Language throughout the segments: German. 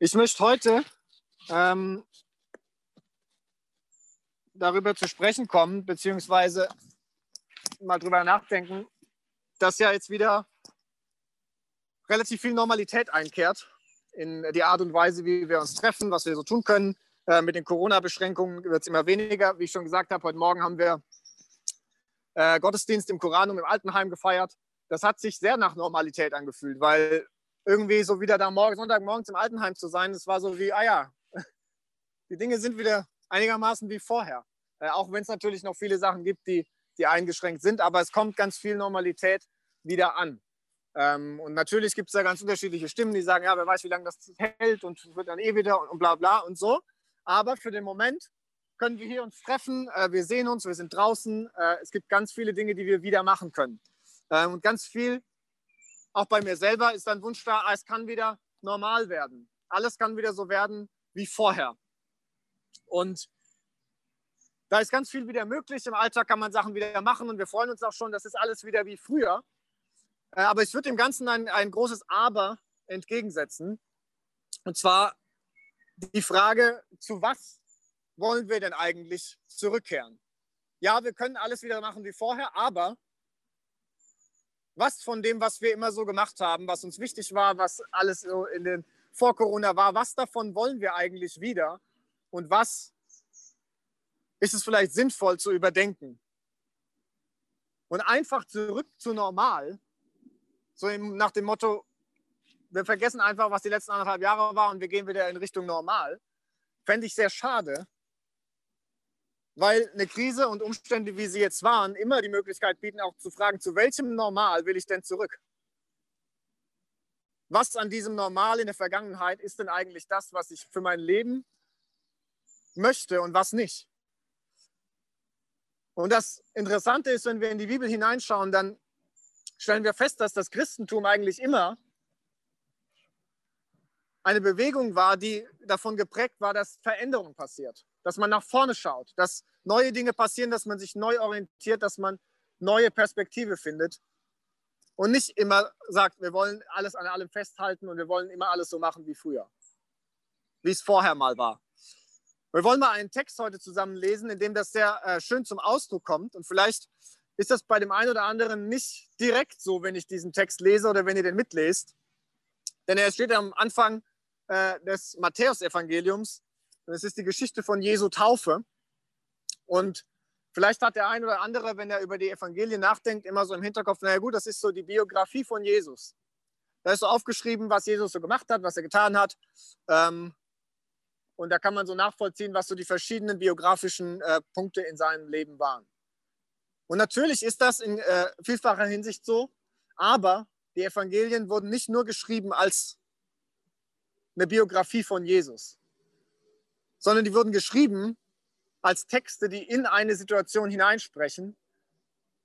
Ich möchte heute ähm, darüber zu sprechen kommen, beziehungsweise mal drüber nachdenken, dass ja jetzt wieder relativ viel Normalität einkehrt in die Art und Weise, wie wir uns treffen, was wir so tun können. Äh, mit den Corona-Beschränkungen wird es immer weniger. Wie ich schon gesagt habe, heute Morgen haben wir äh, Gottesdienst im Koranum im Altenheim gefeiert. Das hat sich sehr nach Normalität angefühlt, weil irgendwie so wieder da morgen, Sonntagmorgens im Altenheim zu sein, das war so wie, ah ja, die Dinge sind wieder einigermaßen wie vorher. Äh, auch wenn es natürlich noch viele Sachen gibt, die, die eingeschränkt sind, aber es kommt ganz viel Normalität wieder an. Ähm, und natürlich gibt es da ganz unterschiedliche Stimmen, die sagen, ja, wer weiß, wie lange das hält und wird dann eh wieder und, und bla bla und so. Aber für den Moment können wir hier uns treffen, äh, wir sehen uns, wir sind draußen. Äh, es gibt ganz viele Dinge, die wir wieder machen können. Ähm, und ganz viel auch bei mir selber ist ein Wunsch da, es kann wieder normal werden. Alles kann wieder so werden wie vorher. Und da ist ganz viel wieder möglich. Im Alltag kann man Sachen wieder machen und wir freuen uns auch schon, das ist alles wieder wie früher. Äh, aber ich würde dem Ganzen ein, ein großes Aber entgegensetzen. Und zwar die Frage, zu was wollen wir denn eigentlich zurückkehren? Ja, wir können alles wieder machen wie vorher, aber was von dem, was wir immer so gemacht haben, was uns wichtig war, was alles so in den vor Corona war, was davon wollen wir eigentlich wieder und was ist es vielleicht sinnvoll zu überdenken? Und einfach zurück zu normal, so nach dem Motto, wir vergessen einfach, was die letzten anderthalb Jahre war und wir gehen wieder in Richtung normal, fände ich sehr schade, weil eine Krise und Umstände, wie sie jetzt waren, immer die Möglichkeit bieten, auch zu fragen, zu welchem Normal will ich denn zurück? Was an diesem Normal in der Vergangenheit ist denn eigentlich das, was ich für mein Leben möchte und was nicht? Und das Interessante ist, wenn wir in die Bibel hineinschauen, dann stellen wir fest, dass das Christentum eigentlich immer eine Bewegung war, die davon geprägt war, dass Veränderung passiert dass man nach vorne schaut, dass neue Dinge passieren, dass man sich neu orientiert, dass man neue Perspektive findet und nicht immer sagt, wir wollen alles an allem festhalten und wir wollen immer alles so machen wie früher, wie es vorher mal war. Wir wollen mal einen Text heute zusammen lesen, in dem das sehr äh, schön zum Ausdruck kommt und vielleicht ist das bei dem einen oder anderen nicht direkt so, wenn ich diesen Text lese oder wenn ihr den mitlest. Denn er steht am Anfang äh, des Matthäusevangeliums und es ist die Geschichte von Jesu Taufe. Und vielleicht hat der ein oder andere, wenn er über die Evangelien nachdenkt, immer so im Hinterkopf, naja gut, das ist so die Biografie von Jesus. Da ist so aufgeschrieben, was Jesus so gemacht hat, was er getan hat. Ähm, und da kann man so nachvollziehen, was so die verschiedenen biografischen äh, Punkte in seinem Leben waren. Und natürlich ist das in äh, vielfacher Hinsicht so, aber die Evangelien wurden nicht nur geschrieben als eine Biografie von Jesus, sondern die wurden geschrieben als Texte, die in eine Situation hineinsprechen,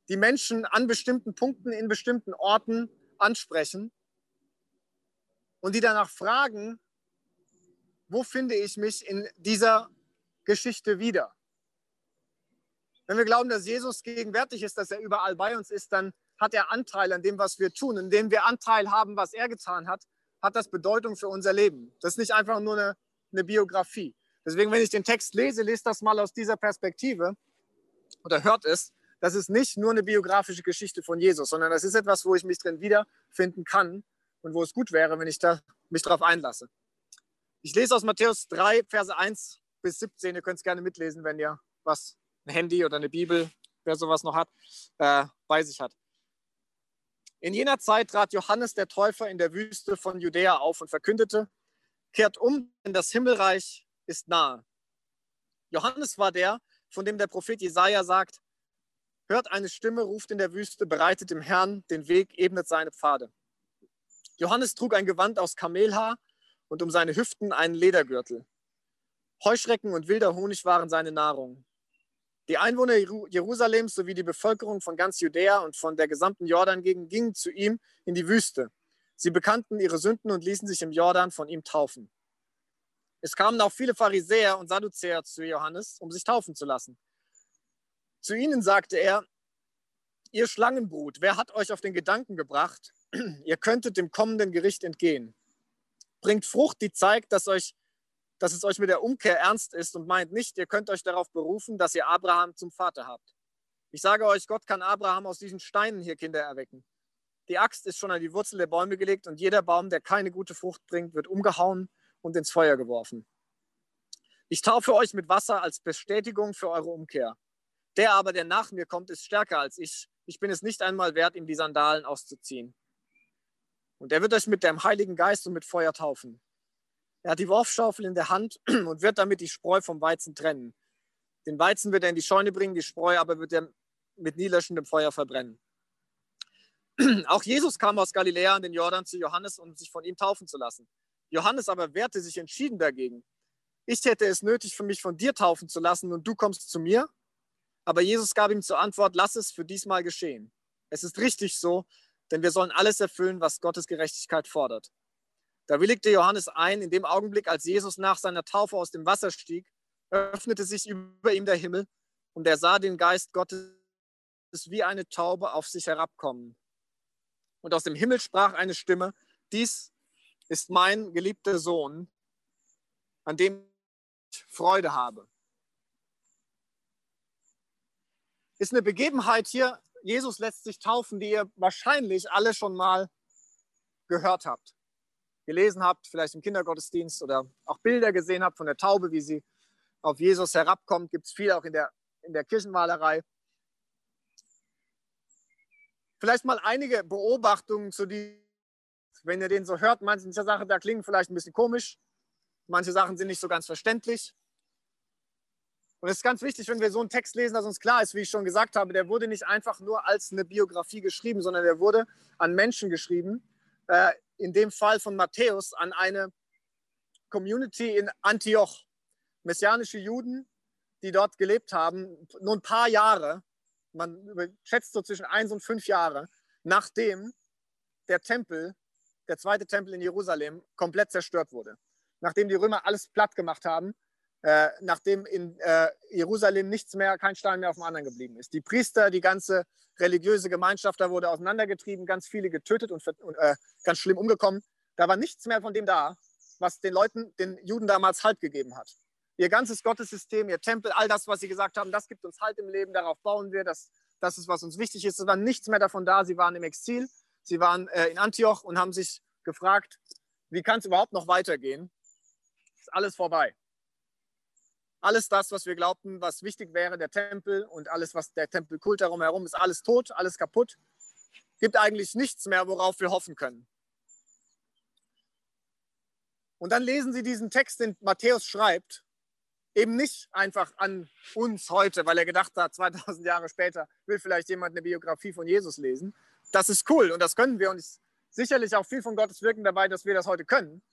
die Menschen an bestimmten Punkten in bestimmten Orten ansprechen und die danach fragen, wo finde ich mich in dieser Geschichte wieder? Wenn wir glauben, dass Jesus gegenwärtig ist, dass er überall bei uns ist, dann hat er Anteil an dem, was wir tun. Indem wir Anteil haben, was er getan hat, hat das Bedeutung für unser Leben. Das ist nicht einfach nur eine, eine Biografie. Deswegen, wenn ich den Text lese, lest das mal aus dieser Perspektive oder hört es. Das ist nicht nur eine biografische Geschichte von Jesus, sondern das ist etwas, wo ich mich drin wiederfinden kann und wo es gut wäre, wenn ich da mich darauf einlasse. Ich lese aus Matthäus 3, Verse 1 bis 17. Ihr könnt es gerne mitlesen, wenn ihr was, ein Handy oder eine Bibel, wer sowas noch hat, äh, bei sich hat. In jener Zeit trat Johannes der Täufer in der Wüste von Judäa auf und verkündete, kehrt um, denn das Himmelreich ist nahe. Johannes war der, von dem der Prophet Jesaja sagt: Hört eine Stimme, ruft in der Wüste, bereitet dem Herrn den Weg, ebnet seine Pfade. Johannes trug ein Gewand aus Kamelhaar und um seine Hüften einen Ledergürtel. Heuschrecken und wilder Honig waren seine Nahrung. Die Einwohner Jerusalems sowie die Bevölkerung von ganz Judäa und von der gesamten Jordan-Gegend gingen zu ihm in die Wüste. Sie bekannten ihre Sünden und ließen sich im Jordan von ihm taufen. Es kamen auch viele Pharisäer und Sadduzäer zu Johannes, um sich taufen zu lassen. Zu ihnen sagte er, ihr Schlangenbrut, wer hat euch auf den Gedanken gebracht, ihr könntet dem kommenden Gericht entgehen? Bringt Frucht, die zeigt, dass, euch, dass es euch mit der Umkehr ernst ist und meint nicht, ihr könnt euch darauf berufen, dass ihr Abraham zum Vater habt. Ich sage euch, Gott kann Abraham aus diesen Steinen hier Kinder erwecken. Die Axt ist schon an die Wurzel der Bäume gelegt und jeder Baum, der keine gute Frucht bringt, wird umgehauen und ins Feuer geworfen. Ich taufe euch mit Wasser als Bestätigung für eure Umkehr. Der aber, der nach mir kommt, ist stärker als ich. Ich bin es nicht einmal wert, ihm die Sandalen auszuziehen. Und er wird euch mit dem Heiligen Geist und mit Feuer taufen. Er hat die Worfschaufel in der Hand und wird damit die Spreu vom Weizen trennen. Den Weizen wird er in die Scheune bringen, die Spreu aber wird er mit nie löschendem Feuer verbrennen. Auch Jesus kam aus Galiläa an den Jordan zu Johannes, um sich von ihm taufen zu lassen. Johannes aber wehrte sich entschieden dagegen. Ich hätte es nötig, für mich von dir taufen zu lassen und du kommst zu mir? Aber Jesus gab ihm zur Antwort, lass es für diesmal geschehen. Es ist richtig so, denn wir sollen alles erfüllen, was Gottes Gerechtigkeit fordert. Da willigte Johannes ein, in dem Augenblick, als Jesus nach seiner Taufe aus dem Wasser stieg, öffnete sich über ihm der Himmel und er sah den Geist Gottes wie eine Taube auf sich herabkommen. Und aus dem Himmel sprach eine Stimme, dies ist mein geliebter Sohn, an dem ich Freude habe. Ist eine Begebenheit hier, Jesus lässt sich taufen, die ihr wahrscheinlich alle schon mal gehört habt, gelesen habt, vielleicht im Kindergottesdienst oder auch Bilder gesehen habt von der Taube, wie sie auf Jesus herabkommt. Gibt es viel auch in der, in der Kirchenmalerei. Vielleicht mal einige Beobachtungen zu die, wenn ihr den so hört, manche Sachen da klingen vielleicht ein bisschen komisch, manche Sachen sind nicht so ganz verständlich. Und es ist ganz wichtig, wenn wir so einen Text lesen, dass uns klar ist, wie ich schon gesagt habe, der wurde nicht einfach nur als eine Biografie geschrieben, sondern der wurde an Menschen geschrieben. Äh, in dem Fall von Matthäus an eine Community in Antioch. Messianische Juden, die dort gelebt haben, nur ein paar Jahre, man schätzt so zwischen eins und fünf Jahre, nachdem der Tempel, der zweite Tempel in Jerusalem, komplett zerstört wurde. Nachdem die Römer alles platt gemacht haben äh, nachdem in äh, Jerusalem nichts mehr, kein Stein mehr auf dem anderen geblieben ist. Die Priester, die ganze religiöse Gemeinschaft, da wurde auseinandergetrieben, ganz viele getötet und, und äh, ganz schlimm umgekommen. Da war nichts mehr von dem da, was den Leuten, den Juden damals Halt gegeben hat. Ihr ganzes Gottessystem, ihr Tempel, all das, was sie gesagt haben, das gibt uns Halt im Leben, darauf bauen wir, das, das ist, was uns wichtig ist. Es war nichts mehr davon da. Sie waren im Exil, sie waren äh, in Antioch und haben sich gefragt, wie kann es überhaupt noch weitergehen? Ist alles vorbei alles das, was wir glaubten, was wichtig wäre, der Tempel und alles, was der Tempelkult darum herum ist, alles tot, alles kaputt. Gibt eigentlich nichts mehr, worauf wir hoffen können. Und dann lesen Sie diesen Text, den Matthäus schreibt, eben nicht einfach an uns heute, weil er gedacht hat, 2000 Jahre später will vielleicht jemand eine Biografie von Jesus lesen. Das ist cool und das können wir und ist sicherlich auch viel von Gottes Wirken dabei, dass wir das heute können.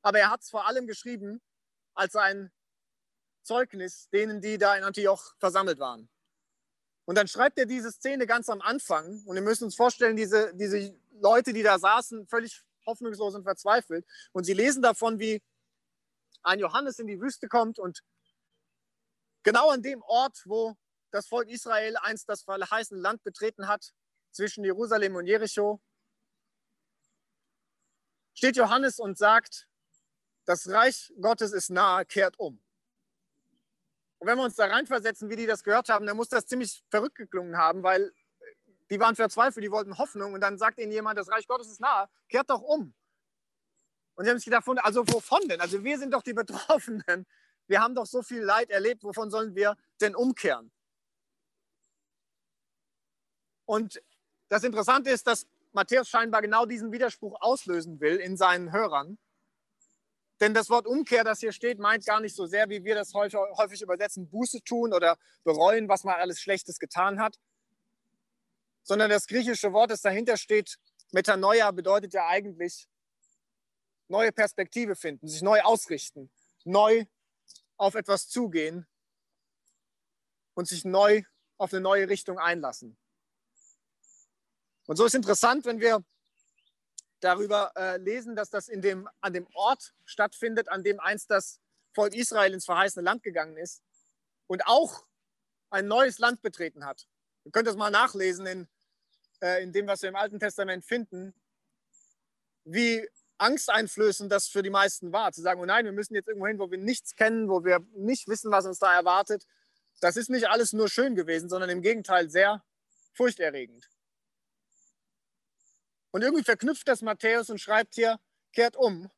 Aber er hat es vor allem geschrieben als ein Zeugnis denen, die da in Antioch versammelt waren. Und dann schreibt er diese Szene ganz am Anfang. Und wir müssen uns vorstellen, diese, diese Leute, die da saßen, völlig hoffnungslos und verzweifelt. Und sie lesen davon, wie ein Johannes in die Wüste kommt und genau an dem Ort, wo das Volk Israel einst das verheißene Land betreten hat, zwischen Jerusalem und Jericho, steht Johannes und sagt, das Reich Gottes ist nahe, kehrt um. Und wenn wir uns da reinversetzen, wie die das gehört haben, dann muss das ziemlich verrückt geklungen haben, weil die waren verzweifelt, die wollten Hoffnung und dann sagt ihnen jemand, das Reich Gottes ist nahe, kehrt doch um. Und sie haben sich gedacht, also wovon denn? Also wir sind doch die Betroffenen. Wir haben doch so viel Leid erlebt, wovon sollen wir denn umkehren? Und das Interessante ist, dass Matthäus scheinbar genau diesen Widerspruch auslösen will in seinen Hörern. Denn das Wort Umkehr, das hier steht, meint gar nicht so sehr, wie wir das häufig, häufig übersetzen, Buße tun oder bereuen, was man alles Schlechtes getan hat. Sondern das griechische Wort, das dahinter steht, Metanoia, bedeutet ja eigentlich neue Perspektive finden, sich neu ausrichten, neu auf etwas zugehen und sich neu auf eine neue Richtung einlassen. Und so ist interessant, wenn wir darüber äh, lesen, dass das in dem, an dem Ort stattfindet, an dem einst das Volk Israel ins verheißene Land gegangen ist und auch ein neues Land betreten hat. Ihr könnt das mal nachlesen in, äh, in dem, was wir im Alten Testament finden, wie angsteinflößend das für die meisten war. Zu sagen, oh nein, wir müssen jetzt irgendwo hin, wo wir nichts kennen, wo wir nicht wissen, was uns da erwartet. Das ist nicht alles nur schön gewesen, sondern im Gegenteil sehr furchterregend. Und irgendwie verknüpft das Matthäus und schreibt hier, kehrt um,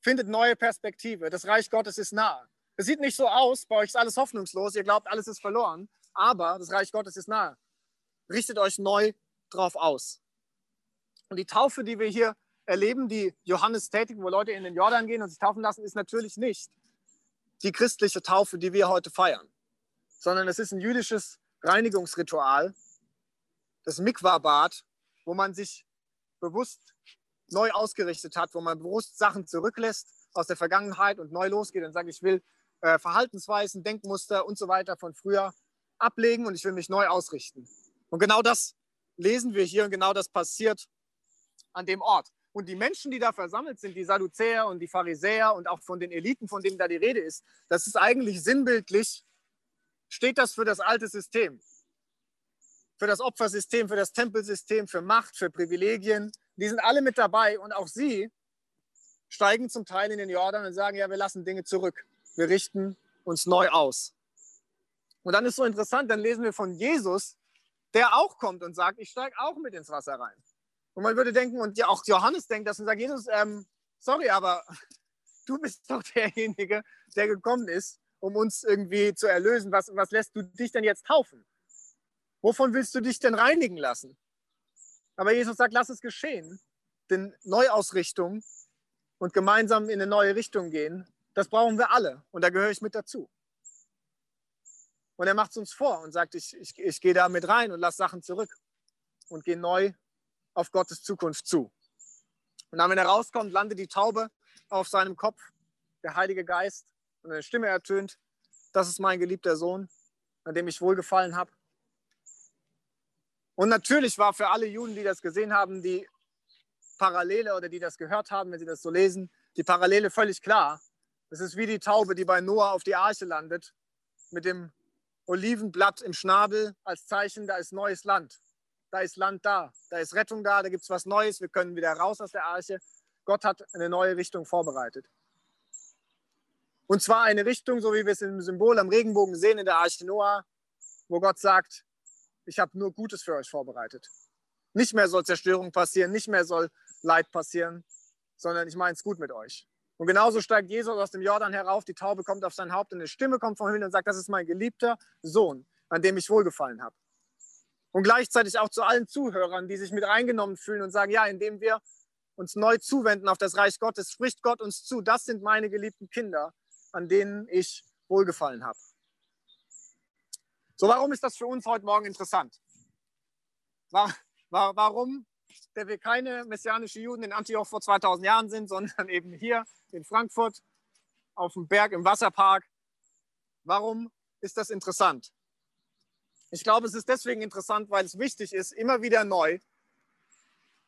findet neue Perspektive. Das Reich Gottes ist nahe. Es sieht nicht so aus, bei euch ist alles hoffnungslos, ihr glaubt, alles ist verloren, aber das Reich Gottes ist nahe. Richtet euch neu drauf aus. Und die Taufe, die wir hier erleben, die Johannes tätigt, wo Leute in den Jordan gehen und sich taufen lassen, ist natürlich nicht die christliche Taufe, die wir heute feiern, sondern es ist ein jüdisches Reinigungsritual, das Mikwa-Bad, wo man sich bewusst neu ausgerichtet hat, wo man bewusst Sachen zurücklässt aus der Vergangenheit und neu losgeht und sagt, ich will äh, Verhaltensweisen, Denkmuster und so weiter von früher ablegen und ich will mich neu ausrichten. Und genau das lesen wir hier und genau das passiert an dem Ort. Und die Menschen, die da versammelt sind, die Sadduzäer und die Pharisäer und auch von den Eliten, von denen da die Rede ist, das ist eigentlich sinnbildlich, steht das für das alte System. Für das Opfersystem, für das Tempelsystem, für Macht, für Privilegien. Die sind alle mit dabei und auch sie steigen zum Teil in den Jordan und sagen, ja, wir lassen Dinge zurück. Wir richten uns neu aus. Und dann ist so interessant, dann lesen wir von Jesus, der auch kommt und sagt, ich steige auch mit ins Wasser rein. Und man würde denken, und ja auch Johannes denkt das und sagt, Jesus, ähm, sorry, aber du bist doch derjenige, der gekommen ist, um uns irgendwie zu erlösen. Was, was lässt du dich denn jetzt taufen? Wovon willst du dich denn reinigen lassen? Aber Jesus sagt, lass es geschehen. Denn Neuausrichtung und gemeinsam in eine neue Richtung gehen, das brauchen wir alle. Und da gehöre ich mit dazu. Und er macht es uns vor und sagt, ich, ich, ich gehe da mit rein und lasse Sachen zurück und gehe neu auf Gottes Zukunft zu. Und dann, wenn er rauskommt, landet die Taube auf seinem Kopf, der Heilige Geist, und eine Stimme ertönt, das ist mein geliebter Sohn, an dem ich wohlgefallen habe. Und natürlich war für alle Juden, die das gesehen haben, die Parallele oder die das gehört haben, wenn sie das so lesen, die Parallele völlig klar. Es ist wie die Taube, die bei Noah auf die Arche landet, mit dem Olivenblatt im Schnabel als Zeichen, da ist neues Land da ist Land da, da ist Rettung da, da gibt es was Neues, wir können wieder raus aus der Arche. Gott hat eine neue Richtung vorbereitet. Und zwar eine Richtung, so wie wir es im Symbol am Regenbogen sehen in der Arche Noah, wo Gott sagt, ich habe nur Gutes für euch vorbereitet. Nicht mehr soll Zerstörung passieren, nicht mehr soll Leid passieren, sondern ich meine es gut mit euch. Und genauso steigt Jesus aus dem Jordan herauf, die Taube kommt auf sein Haupt und eine Stimme kommt vom Himmel und sagt, das ist mein geliebter Sohn, an dem ich wohlgefallen habe. Und gleichzeitig auch zu allen Zuhörern, die sich mit eingenommen fühlen und sagen, ja, indem wir uns neu zuwenden auf das Reich Gottes, spricht Gott uns zu, das sind meine geliebten Kinder, an denen ich wohlgefallen habe. So, warum ist das für uns heute Morgen interessant? Warum, der wir keine messianischen Juden in Antioch vor 2000 Jahren sind, sondern eben hier in Frankfurt auf dem Berg im Wasserpark? Warum ist das interessant? Ich glaube, es ist deswegen interessant, weil es wichtig ist, immer wieder neu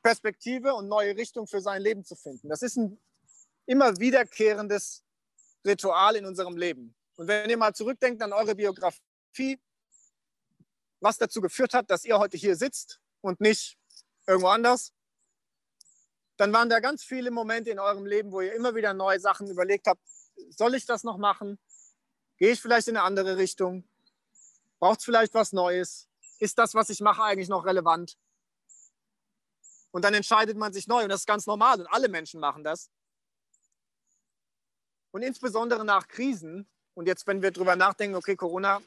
Perspektive und neue Richtung für sein Leben zu finden. Das ist ein immer wiederkehrendes Ritual in unserem Leben. Und wenn ihr mal zurückdenkt an eure Biografie, was dazu geführt hat, dass ihr heute hier sitzt und nicht irgendwo anders, dann waren da ganz viele Momente in eurem Leben, wo ihr immer wieder neue Sachen überlegt habt, soll ich das noch machen? Gehe ich vielleicht in eine andere Richtung? Braucht es vielleicht was Neues? Ist das, was ich mache, eigentlich noch relevant? Und dann entscheidet man sich neu. Und das ist ganz normal. Und alle Menschen machen das. Und insbesondere nach Krisen, und jetzt, wenn wir darüber nachdenken, okay, Corona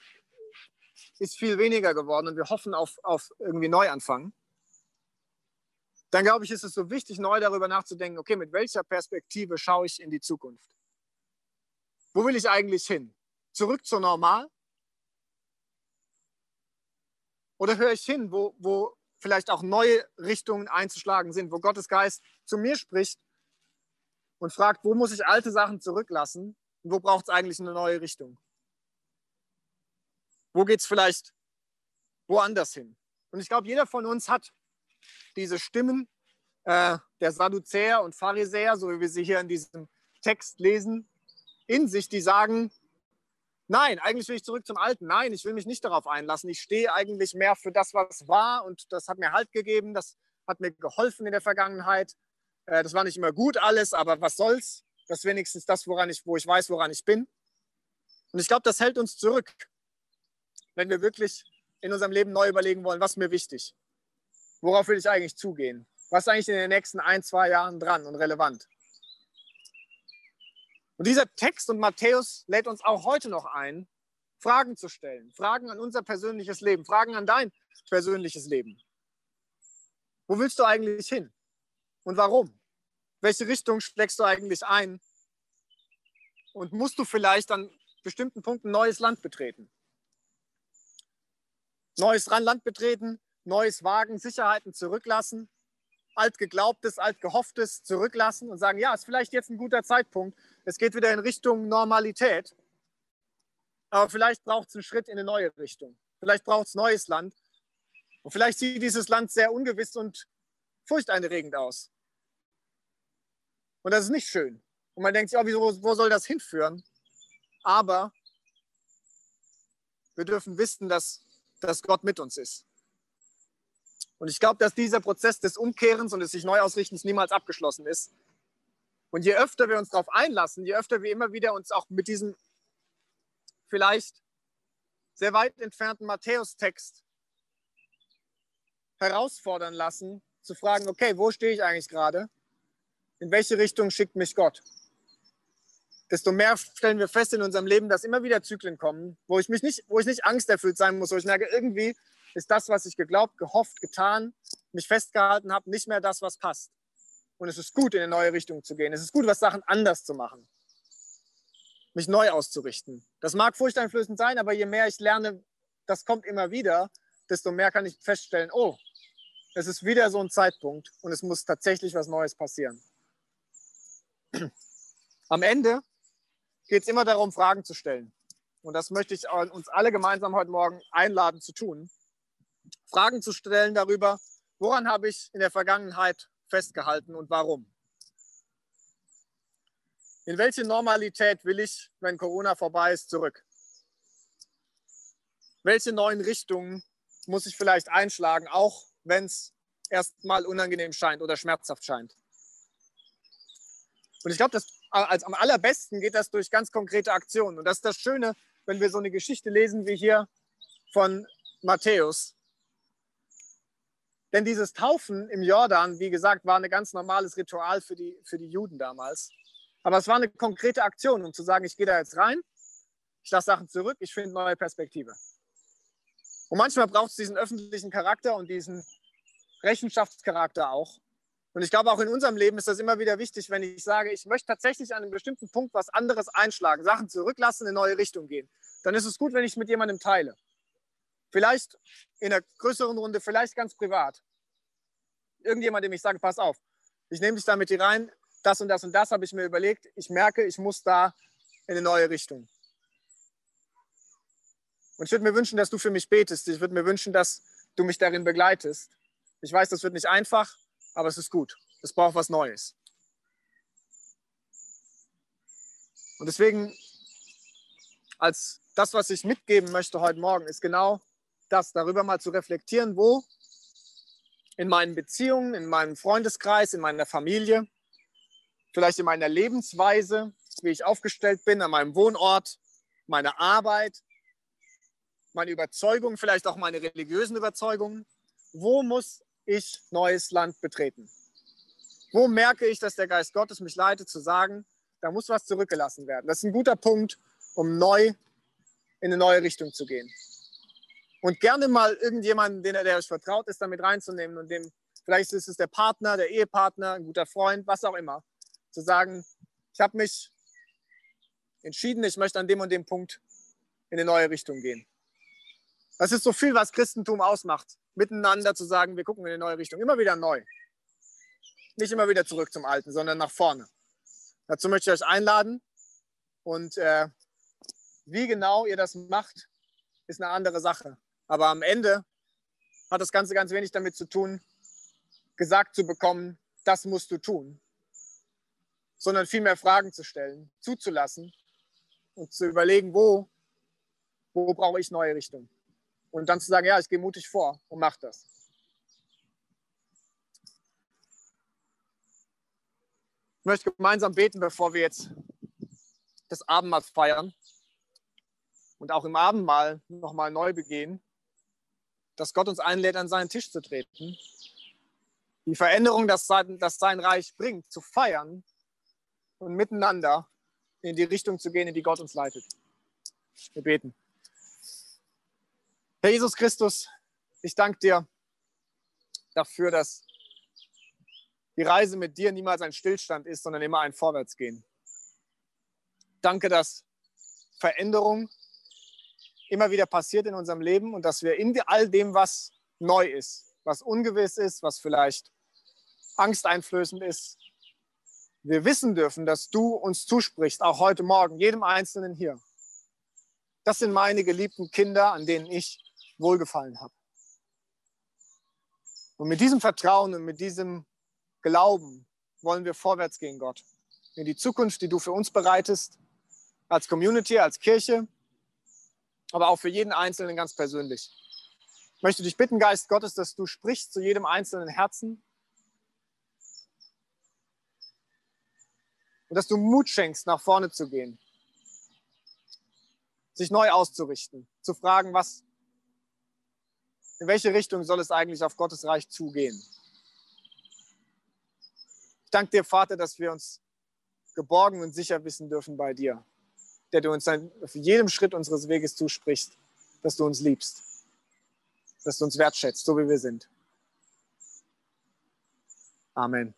ist viel weniger geworden und wir hoffen auf, auf irgendwie Neuanfang, dann glaube ich, ist es so wichtig, neu darüber nachzudenken, okay, mit welcher Perspektive schaue ich in die Zukunft? Wo will ich eigentlich hin? Zurück zur Normal? Oder höre ich hin, wo, wo vielleicht auch neue Richtungen einzuschlagen sind, wo Gottes Geist zu mir spricht und fragt, wo muss ich alte Sachen zurücklassen und wo braucht es eigentlich eine neue Richtung? Wo geht es vielleicht woanders hin? Und ich glaube, jeder von uns hat diese Stimmen äh, der Sadduzäer und Pharisäer, so wie wir sie hier in diesem Text lesen, in sich, die sagen, Nein, eigentlich will ich zurück zum Alten. Nein, ich will mich nicht darauf einlassen. Ich stehe eigentlich mehr für das, was war und das hat mir Halt gegeben, das hat mir geholfen in der Vergangenheit. Äh, das war nicht immer gut alles, aber was soll's? Das ist wenigstens das, woran ich, wo ich weiß, woran ich bin. Und ich glaube, das hält uns zurück, wenn wir wirklich in unserem Leben neu überlegen wollen, was ist mir wichtig? Worauf will ich eigentlich zugehen? Was ist eigentlich in den nächsten ein, zwei Jahren dran und relevant? Und dieser Text und Matthäus lädt uns auch heute noch ein, Fragen zu stellen. Fragen an unser persönliches Leben, Fragen an dein persönliches Leben. Wo willst du eigentlich hin? Und warum? Welche Richtung schlägst du eigentlich ein? Und musst du vielleicht an bestimmten Punkten neues Land betreten? Neues Land betreten, neues Wagen, Sicherheiten zurücklassen, altgeglaubtes, altgehofftes zurücklassen und sagen, ja, ist vielleicht jetzt ein guter Zeitpunkt. Es geht wieder in Richtung Normalität. Aber vielleicht braucht es einen Schritt in eine neue Richtung. Vielleicht braucht es neues Land. Und vielleicht sieht dieses Land sehr ungewiss und furchteinregend aus. Und das ist nicht schön. Und man denkt sich, oh, wieso, wo soll das hinführen? Aber wir dürfen wissen, dass, dass Gott mit uns ist. Und ich glaube, dass dieser Prozess des Umkehrens und des sich Neuausrichtens niemals abgeschlossen ist. Und je öfter wir uns darauf einlassen, je öfter wir immer wieder uns auch mit diesem vielleicht sehr weit entfernten Matthäus-Text herausfordern lassen, zu fragen, okay, wo stehe ich eigentlich gerade? In welche Richtung schickt mich Gott? Desto mehr stellen wir fest in unserem Leben, dass immer wieder Zyklen kommen, wo ich mich nicht, wo ich nicht angsterfüllt sein muss, wo ich merke, irgendwie ist das, was ich geglaubt, gehofft, getan, mich festgehalten habe, nicht mehr das, was passt. Und es ist gut, in eine neue Richtung zu gehen. Es ist gut, was Sachen anders zu machen. Mich neu auszurichten. Das mag furchteinflößend sein, aber je mehr ich lerne, das kommt immer wieder, desto mehr kann ich feststellen, oh, es ist wieder so ein Zeitpunkt und es muss tatsächlich was Neues passieren. Am Ende geht es immer darum, Fragen zu stellen. Und das möchte ich uns alle gemeinsam heute Morgen einladen zu tun. Fragen zu stellen darüber, woran habe ich in der Vergangenheit festgehalten und warum? In welche Normalität will ich, wenn Corona vorbei ist, zurück? Welche neuen Richtungen muss ich vielleicht einschlagen, auch wenn es erstmal unangenehm scheint oder schmerzhaft scheint? Und ich glaube, als am allerbesten geht das durch ganz konkrete Aktionen. Und das ist das Schöne, wenn wir so eine Geschichte lesen wie hier von Matthäus. Denn dieses Taufen im Jordan, wie gesagt, war ein ganz normales Ritual für die, für die Juden damals. Aber es war eine konkrete Aktion, um zu sagen, ich gehe da jetzt rein, ich lasse Sachen zurück, ich finde neue Perspektive. Und manchmal braucht es diesen öffentlichen Charakter und diesen Rechenschaftscharakter auch. Und ich glaube, auch in unserem Leben ist das immer wieder wichtig, wenn ich sage, ich möchte tatsächlich an einem bestimmten Punkt was anderes einschlagen, Sachen zurücklassen, in eine neue Richtung gehen. Dann ist es gut, wenn ich es mit jemandem teile. Vielleicht in einer größeren Runde, vielleicht ganz privat. Irgendjemand, dem ich sage, pass auf, ich nehme dich da mit dir rein, das und das und das habe ich mir überlegt. Ich merke, ich muss da in eine neue Richtung. Und ich würde mir wünschen, dass du für mich betest. Ich würde mir wünschen, dass du mich darin begleitest. Ich weiß, das wird nicht einfach, aber es ist gut. Es braucht was Neues. Und deswegen, als das, was ich mitgeben möchte heute Morgen, ist genau das, darüber mal zu reflektieren, wo in meinen Beziehungen, in meinem Freundeskreis, in meiner Familie, vielleicht in meiner Lebensweise, wie ich aufgestellt bin, an meinem Wohnort, meiner Arbeit, meine Überzeugungen, vielleicht auch meine religiösen Überzeugungen. Wo muss ich neues Land betreten? Wo merke ich, dass der Geist Gottes mich leitet, zu sagen, da muss was zurückgelassen werden? Das ist ein guter Punkt, um neu in eine neue Richtung zu gehen. Und gerne mal irgendjemanden, den, der euch vertraut ist, damit reinzunehmen und dem, vielleicht ist es der Partner, der Ehepartner, ein guter Freund, was auch immer, zu sagen, ich habe mich entschieden, ich möchte an dem und dem Punkt in eine neue Richtung gehen. Das ist so viel, was Christentum ausmacht, miteinander zu sagen, wir gucken in eine neue Richtung, immer wieder neu. Nicht immer wieder zurück zum Alten, sondern nach vorne. Dazu möchte ich euch einladen. Und äh, wie genau ihr das macht, ist eine andere Sache. Aber am Ende hat das Ganze ganz wenig damit zu tun, gesagt zu bekommen, das musst du tun, sondern vielmehr Fragen zu stellen, zuzulassen und zu überlegen, wo, wo brauche ich neue Richtung. Und dann zu sagen, ja, ich gehe mutig vor und mache das. Ich möchte gemeinsam beten, bevor wir jetzt das Abendmahl feiern und auch im Abendmahl nochmal neu begehen, dass Gott uns einlädt, an seinen Tisch zu treten, die Veränderung, dass sein, dass sein Reich bringt, zu feiern und miteinander in die Richtung zu gehen, in die Gott uns leitet. Wir beten. Herr Jesus Christus, ich danke dir dafür, dass die Reise mit dir niemals ein Stillstand ist, sondern immer ein Vorwärtsgehen. Danke, dass Veränderung immer wieder passiert in unserem Leben und dass wir in all dem, was neu ist, was ungewiss ist, was vielleicht angsteinflößend ist, wir wissen dürfen, dass du uns zusprichst, auch heute Morgen, jedem Einzelnen hier. Das sind meine geliebten Kinder, an denen ich wohlgefallen habe. Und mit diesem Vertrauen und mit diesem Glauben wollen wir vorwärts gehen, Gott. In die Zukunft, die du für uns bereitest, als Community, als Kirche, aber auch für jeden Einzelnen ganz persönlich. Ich möchte dich bitten, Geist Gottes, dass du sprichst zu jedem einzelnen Herzen und dass du Mut schenkst, nach vorne zu gehen, sich neu auszurichten, zu fragen, was, in welche Richtung soll es eigentlich auf Gottes Reich zugehen danke dir, Vater, dass wir uns geborgen und sicher wissen dürfen bei dir, der du uns auf jedem Schritt unseres Weges zusprichst, dass du uns liebst, dass du uns wertschätzt, so wie wir sind. Amen.